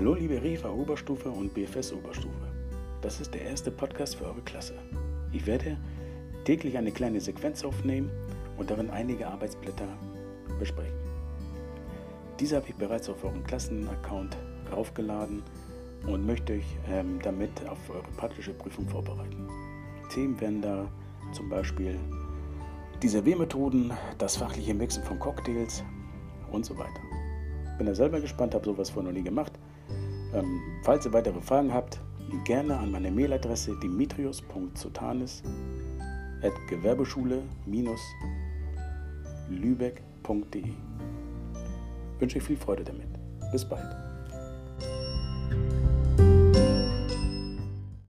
Hallo liebe REFA Oberstufe und BFS Oberstufe. Das ist der erste Podcast für eure Klasse. Ich werde täglich eine kleine Sequenz aufnehmen und darin einige Arbeitsblätter besprechen. Diese habe ich bereits auf euren Klassenaccount raufgeladen und möchte euch ähm, damit auf eure praktische Prüfung vorbereiten. Themen werden da zum Beispiel die Serviermethoden, das fachliche Mixen von Cocktails und so weiter. Bin da selber gespannt, habe sowas vorher noch nie gemacht. Ähm, falls ihr weitere Fragen habt, gerne an meine Mailadresse dimitrius.zotanis at gewerbeschule-lübeck.de. Wünsche euch viel Freude damit. Bis bald.